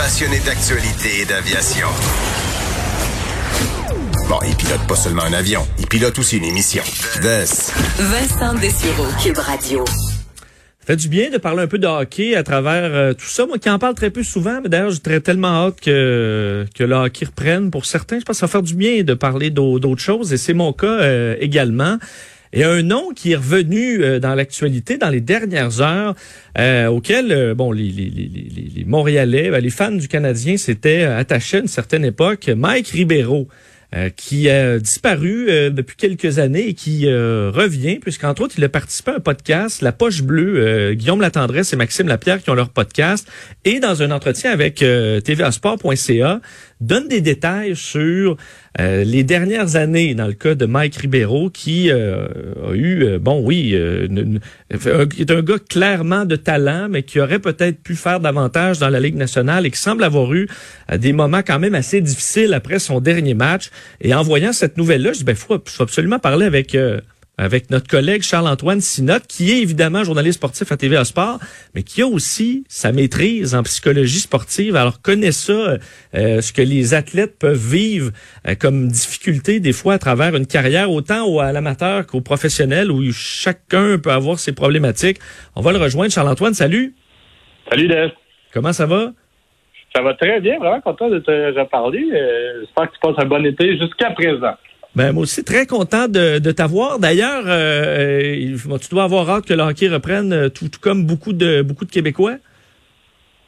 Passionné d'actualité et d'aviation. Bon, il pilote pas seulement un avion, il pilote aussi une émission. Vincent Dessureau, Cube Radio. Ça fait du bien de parler un peu de hockey à travers euh, tout ça. Moi qui en parle très peu souvent, mais d'ailleurs, j'ai tellement hâte que, que le hockey reprenne. Pour certains, je pense que ça va faire du bien de parler d'autres choses, et c'est mon cas euh, également. Et un nom qui est revenu euh, dans l'actualité dans les dernières heures, auquel bon les, les, les, les Montréalais, ben, les fans du Canadien s'étaient attachés à une certaine époque, Mike Ribeiro. Euh, qui a disparu euh, depuis quelques années et qui euh, revient, puisqu'entre autres, il a participé à un podcast, La Poche Bleue, Guillaume Latendresse et Maxime Lapierre qui ont leur podcast, et dans un entretien avec tvasport.ca, donne des détails sur euh, les dernières années dans le cas de Mike Ribeiro qui euh, a eu, euh, bon oui, qui est un gars clairement de talent, mais qui aurait peut-être pu faire davantage dans la Ligue nationale et qui semble avoir eu des moments quand même assez difficiles après son dernier match. Et en voyant cette nouvelle-là, je dis, ben, faut, faut absolument parler avec avec notre collègue Charles-Antoine Sinotte, qui est évidemment journaliste sportif à TVA Sport, mais qui a aussi sa maîtrise en psychologie sportive. Alors connaît ça, euh, ce que les athlètes peuvent vivre euh, comme difficulté des fois à travers une carrière, autant à l'amateur qu'au professionnel, où chacun peut avoir ses problématiques. On va le rejoindre. Charles-Antoine, salut. Salut, Dave. Comment ça va? Ça va très bien, vraiment content de te reparler. Euh, j'espère que tu passes un bon été jusqu'à présent. Ben, moi aussi, très content de, de t'avoir. D'ailleurs, euh, euh tu dois avoir hâte que le hockey reprenne, euh, tout, comme beaucoup de, beaucoup de Québécois.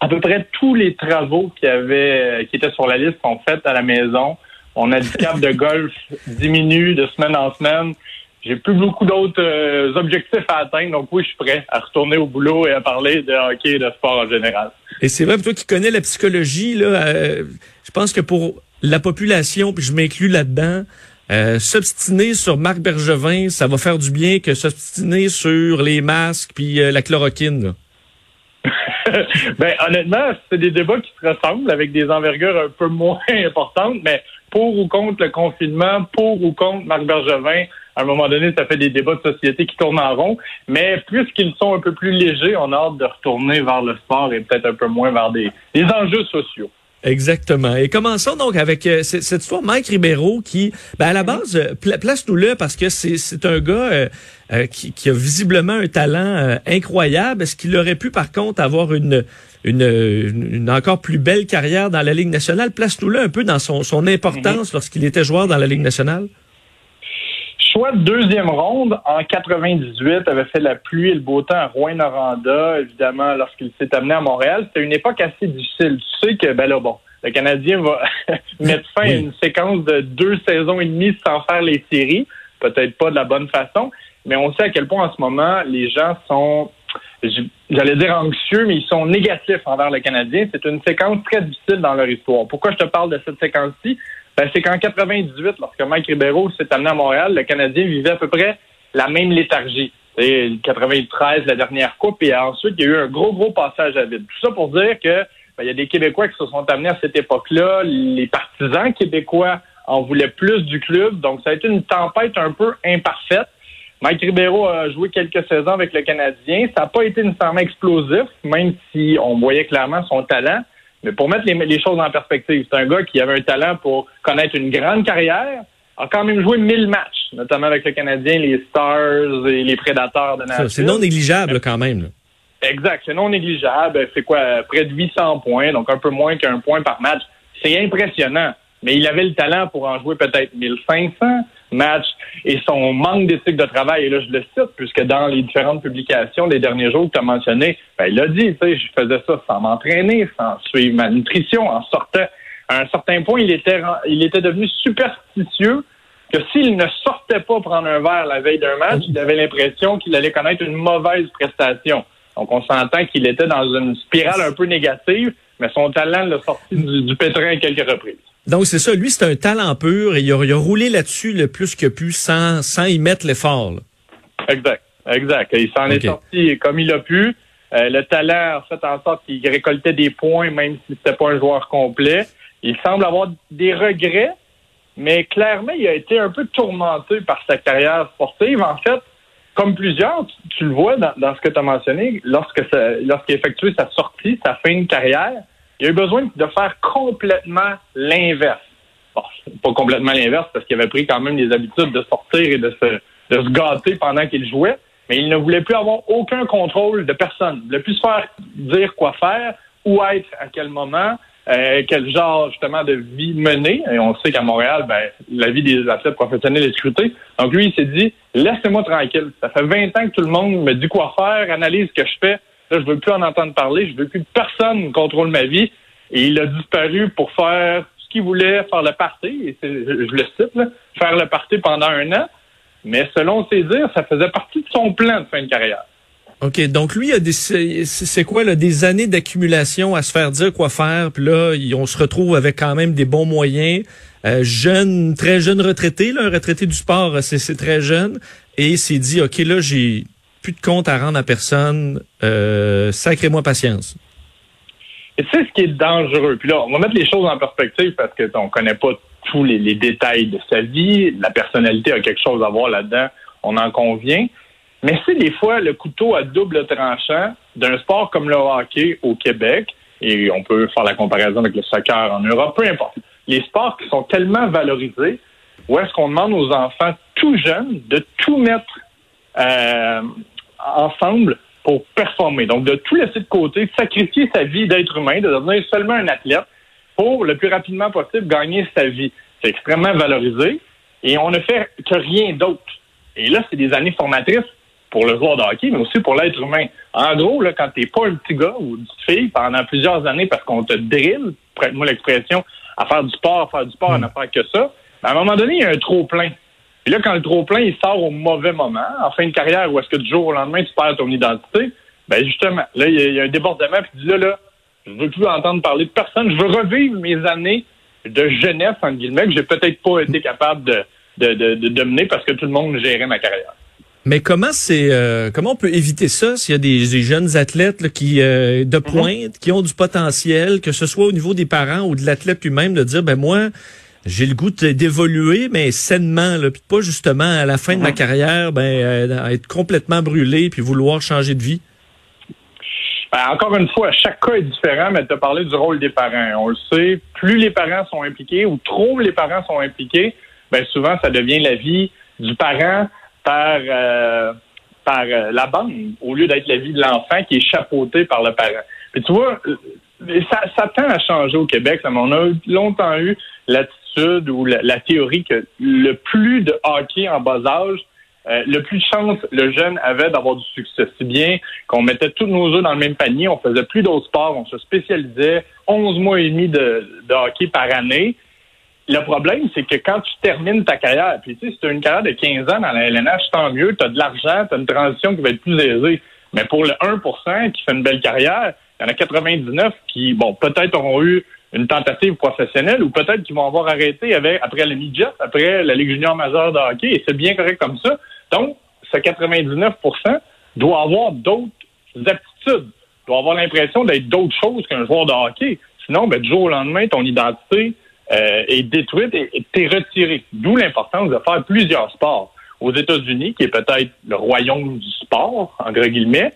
À peu près tous les travaux qui, avaient, qui étaient sur la liste sont faits à la maison. On a du cap de golf diminue de semaine en semaine. J'ai plus beaucoup d'autres euh, objectifs à atteindre, donc oui, je suis prêt à retourner au boulot et à parler de hockey et de sport en général. Et c'est vrai, pour toi qui connais la psychologie, là, je pense que pour la population, puis je m'inclus là-dedans, euh, s'obstiner sur Marc Bergevin, ça va faire du bien que s'obstiner sur les masques puis euh, la chloroquine. ben honnêtement, c'est des débats qui se ressemblent avec des envergures un peu moins importantes, mais pour ou contre le confinement, pour ou contre Marc Bergevin, à un moment donné, ça fait des débats de société qui tournent en rond. Mais puisqu'ils sont un peu plus légers, on a hâte de retourner vers le sport et peut-être un peu moins vers des enjeux sociaux. Exactement. Et commençons donc avec euh, cette histoire Mike Ribeiro qui, ben à la base, euh, place-nous-le parce que c'est un gars euh, qui, qui, a visiblement un talent incroyable. Est-ce qu'il aurait pu par contre avoir une, une, une, encore plus belle carrière dans la Ligue nationale? Place-nous-le un peu dans son, son importance mm-hmm. lorsqu'il était joueur dans la Ligue nationale choix de deuxième ronde en 98 avait fait la pluie et le beau temps à Rouen-Noranda, évidemment, lorsqu'il s'est amené à Montréal. C'était une époque assez difficile. Tu sais que, ben là, bon, le Canadien va mettre fin à une séquence de deux saisons et demie sans faire les séries. Peut-être pas de la bonne façon, mais on sait à quel point en ce moment, les gens sont, j'allais dire anxieux, mais ils sont négatifs envers le Canadien. C'est une séquence très difficile dans leur histoire. Pourquoi je te parle de cette séquence-ci? Ben, c'est qu'en 98, lorsque Mike Ribeiro s'est amené à Montréal, le Canadien vivait à peu près la même léthargie. Et 93, la dernière coupe, et ensuite, il y a eu un gros, gros passage à vide. Tout ça pour dire que ben, il y a des Québécois qui se sont amenés à cette époque-là. Les partisans québécois en voulaient plus du club. Donc, ça a été une tempête un peu imparfaite. Mike Ribeiro a joué quelques saisons avec le Canadien. Ça n'a pas été nécessairement explosif, même si on voyait clairement son talent. Mais pour mettre les, choses en perspective, c'est un gars qui avait un talent pour connaître une grande carrière, a quand même joué 1000 matchs, notamment avec le Canadien, les Stars et les Prédateurs de Nashville. C'est non négligeable quand même. Exact, c'est non négligeable. C'est quoi, près de 800 points, donc un peu moins qu'un point par match. C'est impressionnant. Mais il avait le talent pour en jouer peut-être 1500 matchs. Et son manque d'éthique de travail, et là je le cite, puisque dans les différentes publications des derniers jours que tu as mentionné, ben, il a dit, tu sais, je faisais ça sans m'entraîner, sans suivre ma nutrition, en sortant. À un certain point, il était, il était devenu superstitieux que s'il ne sortait pas prendre un verre la veille d'un match, il avait l'impression qu'il allait connaître une mauvaise prestation. Donc, on s'entend qu'il était dans une spirale un peu négative. Mais son talent l'a sorti du, du pétrin à quelques reprises. Donc c'est ça, lui c'est un talent pur et il a, il a roulé là-dessus le plus que pu sans, sans y mettre l'effort. là. Exact, exact. Il s'en est sorti comme il a pu. Euh, le talent a fait en sorte qu'il récoltait des points, même si c'était pas un joueur complet. Il semble avoir des regrets, mais clairement, il a été un peu tourmenté par sa carrière sportive. En fait, comme plusieurs, tu, le vois dans, ce que tu as mentionné, lorsque lorsqu'il a effectué sa sortie, sa fin de carrière, il a eu besoin de faire complètement l'inverse. Bon, pas complètement l'inverse parce qu'il avait pris quand même les habitudes de sortir et de se, de se gâter pendant qu'il jouait, mais il ne voulait plus avoir aucun contrôle de personne. Il ne voulait plus se faire dire quoi faire, où être à quel moment, euh, quel genre justement de vie mener? Et on sait qu'à Montréal, ben, la vie des athlètes professionnels est scrutée. Donc lui, il s'est dit, laissez-moi tranquille. Ça fait 20 ans que tout le monde me dit quoi faire, analyse ce que je fais. Là, je veux plus en entendre parler. Je veux plus que personne contrôle ma vie. Et il a disparu pour faire ce qu'il voulait, faire le party. Et je, je le cite, là, faire le party pendant un an. Mais selon ses dires, ça faisait partie de son plan de fin de carrière. OK, donc lui, c'est c'est quoi, là, des années d'accumulation à se faire dire quoi faire, puis là, on se retrouve avec quand même des bons moyens. Euh, jeune, très jeune retraité, là, un retraité du sport, euh, c'est c'est très jeune, et il s'est dit, OK, là, j'ai plus de compte à rendre à personne, euh, sacrez-moi patience. Et sais ce qui est dangereux. Puis là, on va mettre les choses en perspective parce que on connaît pas tous les, les détails de sa vie. La personnalité a quelque chose à voir là-dedans, on en convient. Mais c'est des fois le couteau à double tranchant d'un sport comme le hockey au Québec, et on peut faire la comparaison avec le soccer en Europe, peu importe. Les sports qui sont tellement valorisés, où est-ce qu'on demande aux enfants tout jeunes de tout mettre euh, ensemble pour performer? Donc, de tout laisser de côté, sacrifier sa vie d'être humain, de devenir seulement un athlète pour le plus rapidement possible gagner sa vie. C'est extrêmement valorisé et on ne fait que rien d'autre. Et là, c'est des années formatrices pour le joueur de hockey, mais aussi pour l'être humain. En gros, là, quand t'es pas un petit gars ou une petite fille pendant plusieurs années parce qu'on te drille, prête-moi l'expression, à faire du sport, à faire du sport, à ne faire que ça, ben, à un moment donné, il y a un trop-plein. Puis là, quand le trop-plein, il sort au mauvais moment, en fin de carrière, où est-ce que du jour au lendemain, tu perds ton identité, ben justement, là, il y a- un débordement, puis tu dis là, là, je veux plus entendre parler de personne, je veux revivre mes années de jeunesse, entre guillemets, que j'ai peut-être pas été capable de, de, de, de, de mener parce que tout le monde gérait ma carrière. Mais comment c'est euh, comment on peut éviter ça s'il y a des, des jeunes athlètes là, qui euh, de pointe, qui ont du potentiel, que ce soit au niveau des parents ou de l'athlète lui-même, de dire ben moi j'ai le goût d'évoluer, mais sainement, là, puis pas justement à la fin de ma carrière, ben euh, être complètement brûlé puis vouloir changer de vie? Ben, encore une fois, chaque cas est différent, mais tu as parlé du rôle des parents. On le sait, plus les parents sont impliqués ou trop les parents sont impliqués, ben souvent ça devient la vie du parent par euh, par euh, la bande au lieu d'être la vie de l'enfant qui est chapeauté par le parent. Puis tu vois, euh, ça, ça tend à changer au Québec. mais on a longtemps eu l'attitude ou la, la théorie que le plus de hockey en bas âge, euh, le plus de chance le jeune avait d'avoir du succès. Si bien qu'on mettait tous nos œufs dans le même panier, on faisait plus d'autres sports, on se spécialisait 11 mois et demi de, de hockey par année. Le problème, c'est que quand tu termines ta carrière, puis tu sais, si tu as une carrière de 15 ans dans la LNH, tant mieux, tu as de l'argent, tu as une transition qui va être plus aisée. Mais pour le 1% qui fait une belle carrière, il y en a 99 qui, bon, peut-être auront eu une tentative professionnelle ou peut-être qu'ils vont avoir arrêté avec, après le midget, après la Ligue junior majeure de hockey, et c'est bien correct comme ça. Donc, ce 99% doit avoir d'autres aptitudes, doit avoir l'impression d'être d'autres choses qu'un joueur de hockey. Sinon, ben, du jour au lendemain, ton identité euh, est détruite et et t'es retiré. D'où l'importance de faire plusieurs sports. Aux États-Unis, qui est peut-être le royaume du sport, entre guillemets,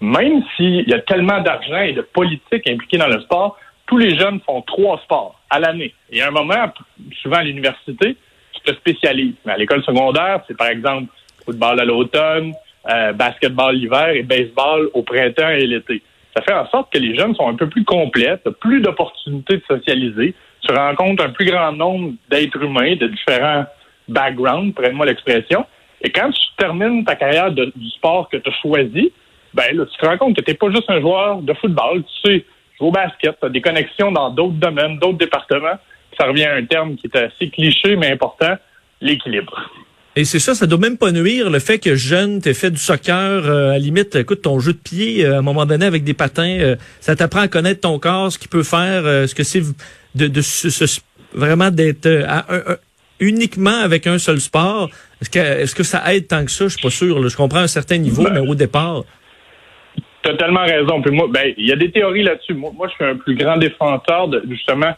même s'il y a tellement d'argent et de politique impliquée dans le sport, tous les jeunes font trois sports à l'année. Et à un moment, souvent à l'université, tu te spécialises. Mais à l'école secondaire, c'est par exemple football à l'automne, euh, basketball l'hiver et baseball au printemps et l'été. Ça fait en sorte que les jeunes sont un peu plus complets, plus d'opportunités de socialiser, tu rencontres un plus grand nombre d'êtres humains de différents backgrounds, prenne-moi l'expression. Et quand tu termines ta carrière du sport que tu as choisi, ben là, tu te rends compte que tu n'es pas juste un joueur de football, tu sais jouer au basket, tu as des connexions dans d'autres domaines, d'autres départements. Ça revient à un terme qui est assez cliché mais important, l'équilibre. Et c'est ça, ça doit même pas nuire le fait que jeune, t'aies fait du soccer, euh, à la limite, écoute, ton jeu de pied, euh, à un moment donné, avec des patins, euh, ça t'apprend à connaître ton corps, ce qu'il peut faire, ce que c'est de, de ce, vraiment d'être uniquement avec un seul sport. Est-ce que, est-ce que ça aide tant que ça? Je suis pas sûr. Je comprends un certain niveau, ben, mais au départ. Tu as tellement raison. Puis moi, ben, il y a des théories là-dessus. Moi, moi, je suis un plus grand défenseur de justement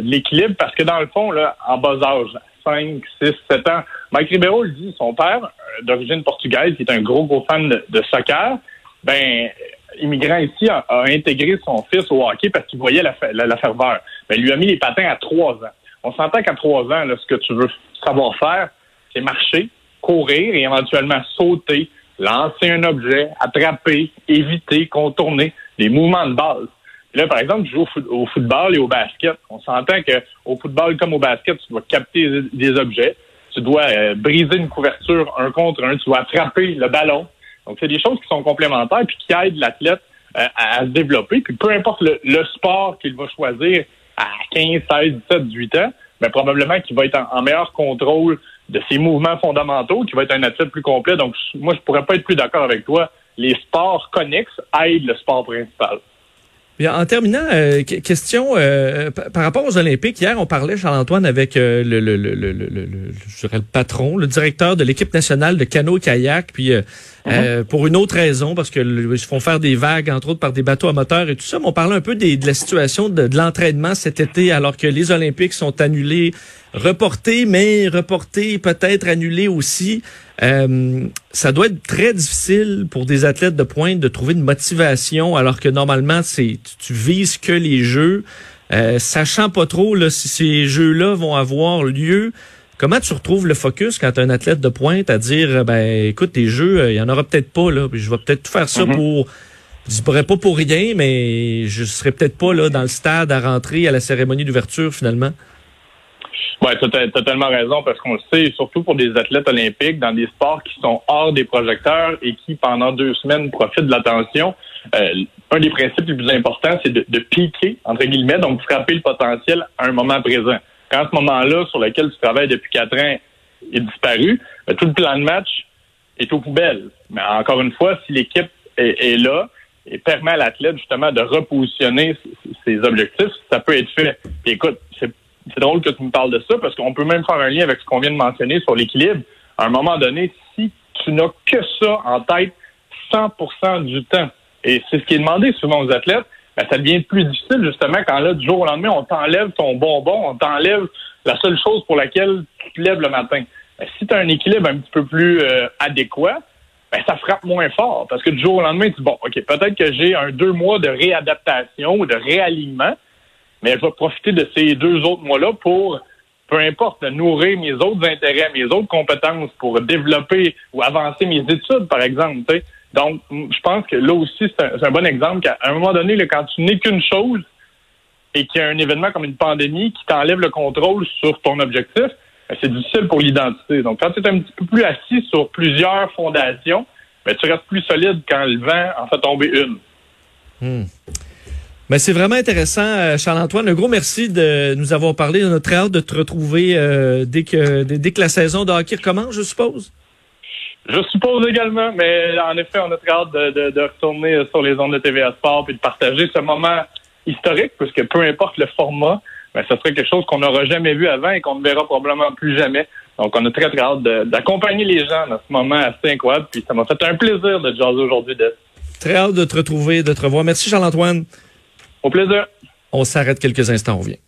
l'équilibre parce que dans le fond, là, en bas âge, 5, 6, 7 ans. Mike Ribeiro le dit, son père, euh, d'origine portugaise, qui est un gros, gros fan de, soccer, ben, immigrant ici, a, intégré son fils au hockey parce qu'il voyait la, la, ferveur. Ben, il lui a mis les patins à 3 ans. On s'entend qu'à 3 ans, ce que tu veux savoir faire, c'est marcher, courir et éventuellement sauter, lancer un objet, attraper, éviter, contourner, des mouvements de base. Là, par exemple, tu joues au, football et au basket. On s'entend qu'au football comme au basket, tu dois capter des objets, tu dois euh, briser une couverture un contre un, tu dois attraper le ballon. Donc, c'est des choses qui sont complémentaires puis qui aident l'athlète euh, à, se développer. Puis peu importe le, sport qu'il va choisir à 15, 16, 17, 18 ans, ben, probablement qu'il va être en, meilleur contrôle de ses mouvements fondamentaux, qu'il va être un athlète plus complet. Donc, moi, je pourrais pas être plus d'accord avec toi. Les sports connexes aident le sport principal. Bien, en terminant, euh, question euh, par rapport aux Olympiques. Hier, on parlait, Charles-Antoine, avec euh, le, le, le, le, le, je dirais le patron, le directeur de l'équipe nationale de canot-kayak. Puis uh-huh. pour une autre raison, parce que ils se font faire des vagues, entre autres par des bateaux à moteur et tout ça. Mais on parlait un peu des, de la situation de, de l'entraînement cet été, alors que les Olympiques sont annulés reporté, mais reporté, peut-être annulé aussi. Euh, ça doit être très difficile pour des athlètes de pointe de trouver une motivation alors que normalement c'est tu, vises que les jeux, euh, sachant pas trop là, si ces jeux-là vont avoir lieu. Comment tu retrouves le focus quand tu un athlète de pointe à dire ben écoute les jeux euh, il y en aura peut-être pas là, je vais peut-être faire ça mm-hmm. pour je pourrais pas pour rien mais je serais peut-être pas là dans le stade à rentrer à la cérémonie d'ouverture finalement. Oui, tu as totalement raison parce qu'on le sait, surtout pour des athlètes olympiques dans des sports qui sont hors des projecteurs et qui, pendant deux semaines, profitent de l'attention. Euh, un des principes les plus importants, c'est de, piquer, entre guillemets, donc frapper le potentiel à un moment présent. Quand ce moment-là, sur lequel tu travailles depuis quatre ans, est disparu, ben, tout le plan de match est aux poubelles. Mais encore une fois, si l'équipe est, là et permet à l'athlète justement de repositionner ses objectifs, ça peut être fait. Puis écoute, c'est c'est drôle que tu me parles de ça parce qu'on peut même faire un lien avec ce qu'on vient de mentionner sur l'équilibre. À un moment donné, si tu n'as que ça en tête 100% du temps, et c'est ce qui est demandé souvent aux athlètes, ben, ça devient plus difficile justement quand là, du jour au lendemain, on t'enlève ton bonbon, on t'enlève la seule chose pour laquelle tu te lèves le matin. Ben, si tu as un équilibre un petit peu plus euh, adéquat, ben, ça frappe moins fort parce que du jour au lendemain, tu dis, bon, OK, peut-être que j'ai un deux mois de réadaptation ou de réalignement, mais je vais profiter de ces deux autres mois-là pour, peu importe, nourrir mes autres intérêts, mes autres compétences pour développer ou avancer mes études, par exemple. Donc, je pense que là aussi, c'est un, bon exemple qu'à un moment donné, quand tu n'es qu'une chose et qu'il y a un événement comme une pandémie qui t'enlève le contrôle sur ton objectif, ben, c'est difficile pour l'identité. Donc, quand tu es un petit peu plus assis sur plusieurs fondations, ben, tu restes plus solide quand le vent en fait tomber une. Hmm. Ben, c'est vraiment intéressant, euh, Charles-Antoine. Un gros merci de nous avoir parlé. On a très hâte de te retrouver euh, dès, que, dès, que la saison de hockey recommence, je suppose. Je suppose également, mais en effet, on a très hâte de, de, retourner sur les ondes de TVA Sport et de partager ce moment historique, puisque peu importe le format, ben, ce serait quelque chose qu'on n'aura jamais vu avant et qu'on ne verra probablement plus jamais. Donc, on a très, très hâte d'accompagner les gens dans ce moment assez incroyable. Puis ça m'a fait un plaisir de jaser aujourd'hui. Très hâte de te retrouver, de te revoir. Merci, Charles-Antoine. Au plaisir. On s'arrête quelques instants, on revient.